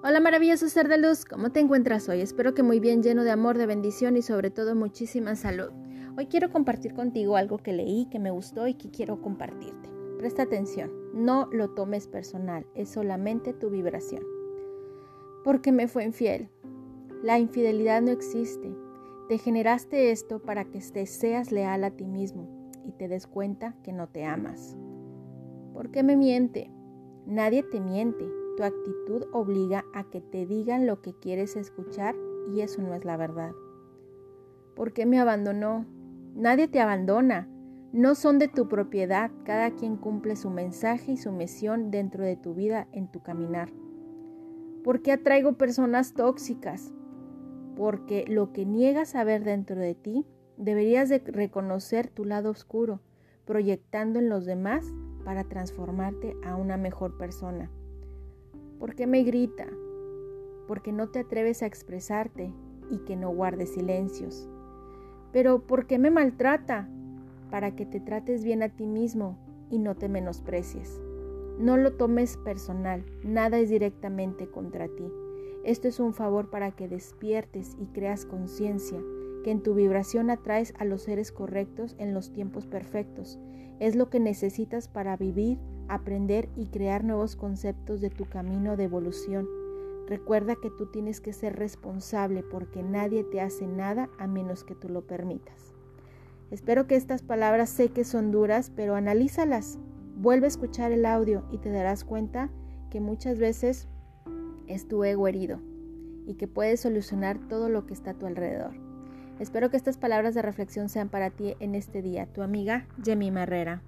Hola maravilloso ser de luz, ¿cómo te encuentras hoy? Espero que muy bien, lleno de amor, de bendición y sobre todo muchísima salud. Hoy quiero compartir contigo algo que leí, que me gustó y que quiero compartirte. Presta atención, no lo tomes personal, es solamente tu vibración. Porque me fue infiel. La infidelidad no existe. Te generaste esto para que seas leal a ti mismo y te des cuenta que no te amas. ¿Por qué me miente? Nadie te miente, tu actitud obliga a que te digan lo que quieres escuchar y eso no es la verdad. ¿Por qué me abandonó? Nadie te abandona. No son de tu propiedad. Cada quien cumple su mensaje y su misión dentro de tu vida en tu caminar. ¿Por qué atraigo personas tóxicas? Porque lo que niegas a ver dentro de ti, deberías de reconocer tu lado oscuro, proyectando en los demás para transformarte a una mejor persona. ¿Por qué me grita? Porque no te atreves a expresarte y que no guardes silencios. Pero ¿por qué me maltrata? Para que te trates bien a ti mismo y no te menosprecies. No lo tomes personal, nada es directamente contra ti. Esto es un favor para que despiertes y creas conciencia, que en tu vibración atraes a los seres correctos en los tiempos perfectos. Es lo que necesitas para vivir aprender y crear nuevos conceptos de tu camino de evolución. Recuerda que tú tienes que ser responsable porque nadie te hace nada a menos que tú lo permitas. Espero que estas palabras sé que son duras, pero analízalas. Vuelve a escuchar el audio y te darás cuenta que muchas veces es tu ego herido y que puedes solucionar todo lo que está a tu alrededor. Espero que estas palabras de reflexión sean para ti en este día. Tu amiga Jemima Herrera.